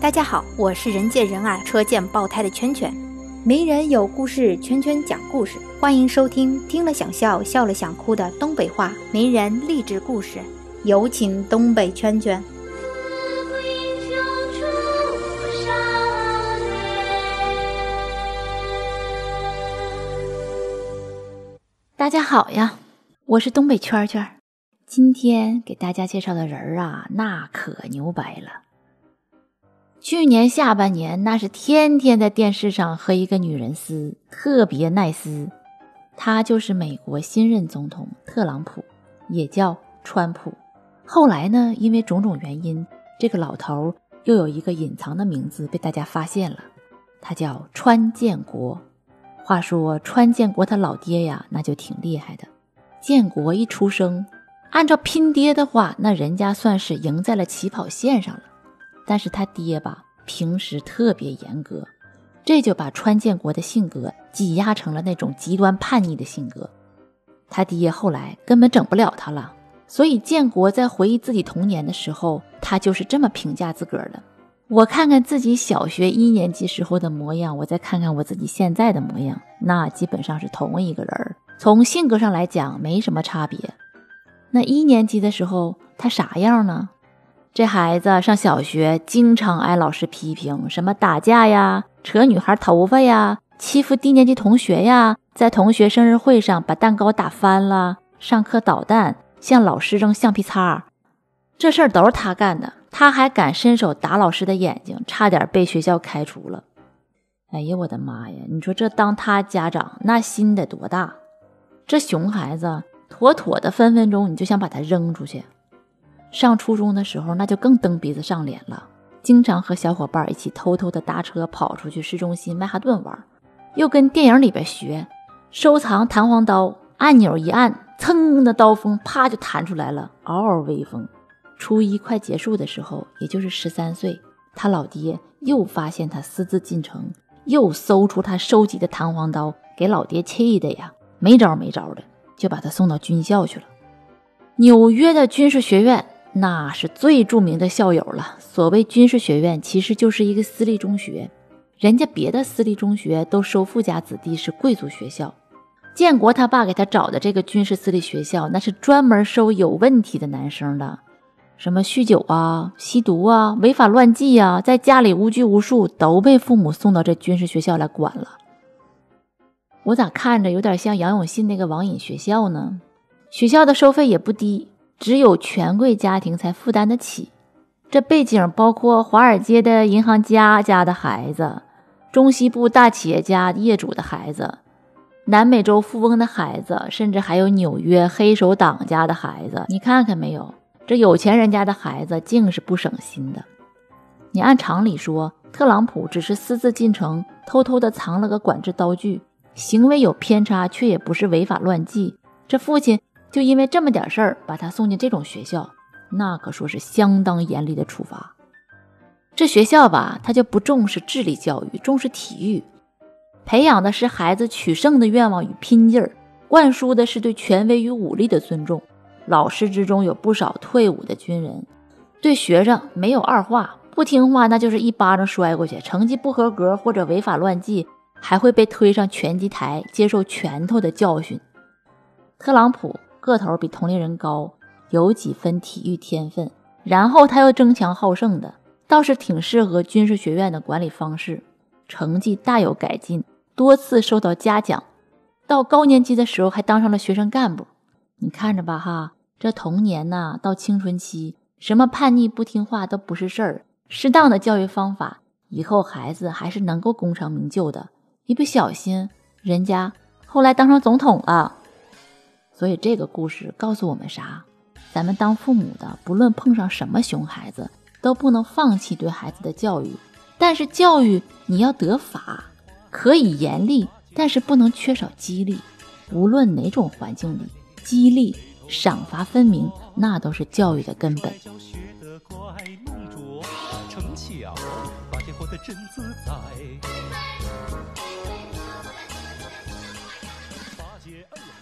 大家好，我是人见人爱、车见爆胎的圈圈。没人有故事，圈圈讲故事，欢迎收听听了想笑、笑了想哭的东北话名人励志故事。有请东北圈圈。大家好呀，我是东北圈圈。今天给大家介绍的人儿啊，那可牛掰了。去年下半年，那是天天在电视上和一个女人撕，特别耐撕。他就是美国新任总统特朗普，也叫川普。后来呢，因为种种原因，这个老头又有一个隐藏的名字被大家发现了，他叫川建国。话说川建国他老爹呀，那就挺厉害的。建国一出生，按照拼爹的话，那人家算是赢在了起跑线上了。但是他爹吧，平时特别严格，这就把川建国的性格挤压成了那种极端叛逆的性格。他爹后来根本整不了他了，所以建国在回忆自己童年的时候，他就是这么评价自个儿的：我看看自己小学一年级时候的模样，我再看看我自己现在的模样，那基本上是同一个人儿。从性格上来讲，没什么差别。那一年级的时候，他啥样呢？这孩子上小学，经常挨老师批评，什么打架呀、扯女孩头发呀、欺负低年级同学呀，在同学生日会上把蛋糕打翻了，上课捣蛋，向老师扔橡皮擦，这事儿都是他干的。他还敢伸手打老师的眼睛，差点被学校开除了。哎呀，我的妈呀！你说这当他家长那心得多大？这熊孩子，妥妥的分分钟你就想把他扔出去。上初中的时候，那就更蹬鼻子上脸了，经常和小伙伴一起偷偷的搭车跑出去市中心曼哈顿玩，又跟电影里边学，收藏弹簧刀，按钮一按，噌的刀锋啪就弹出来了，嗷嗷威风。初一快结束的时候，也就是十三岁，他老爹又发现他私自进城，又搜出他收集的弹簧刀，给老爹气的呀，没招没招的，就把他送到军校去了，纽约的军事学院。那是最著名的校友了。所谓军事学院，其实就是一个私立中学。人家别的私立中学都收富家子弟，是贵族学校。建国他爸给他找的这个军事私立学校，那是专门收有问题的男生的，什么酗酒啊、吸毒啊、违法乱纪啊，在家里无拘无束，都被父母送到这军事学校来管了。我咋看着有点像杨永信那个网瘾学校呢？学校的收费也不低。只有权贵家庭才负担得起。这背景包括华尔街的银行家家的孩子，中西部大企业家业主的孩子，南美洲富翁的孩子，甚至还有纽约黑手党家的孩子。你看看没有？这有钱人家的孩子竟是不省心的。你按常理说，特朗普只是私自进城，偷偷的藏了个管制刀具，行为有偏差，却也不是违法乱纪。这父亲。就因为这么点事儿，把他送进这种学校，那可说是相当严厉的处罚。这学校吧，他就不重视智力教育，重视体育，培养的是孩子取胜的愿望与拼劲儿，灌输的是对权威与武力的尊重。老师之中有不少退伍的军人，对学生没有二话，不听话那就是一巴掌摔过去。成绩不合格或者违法乱纪，还会被推上拳击台接受拳头的教训。特朗普。个头比同龄人高，有几分体育天分，然后他又争强好胜的，倒是挺适合军事学院的管理方式，成绩大有改进，多次受到嘉奖，到高年级的时候还当上了学生干部。你看着吧，哈，这童年呐，到青春期，什么叛逆不听话都不是事儿，适当的教育方法，以后孩子还是能够功成名就的。一不小心，人家后来当上总统了。所以这个故事告诉我们啥？咱们当父母的，不论碰上什么熊孩子，都不能放弃对孩子的教育。但是教育你要得法，可以严厉，但是不能缺少激励。无论哪种环境里，激励、赏罚分明，那都是教育的根本。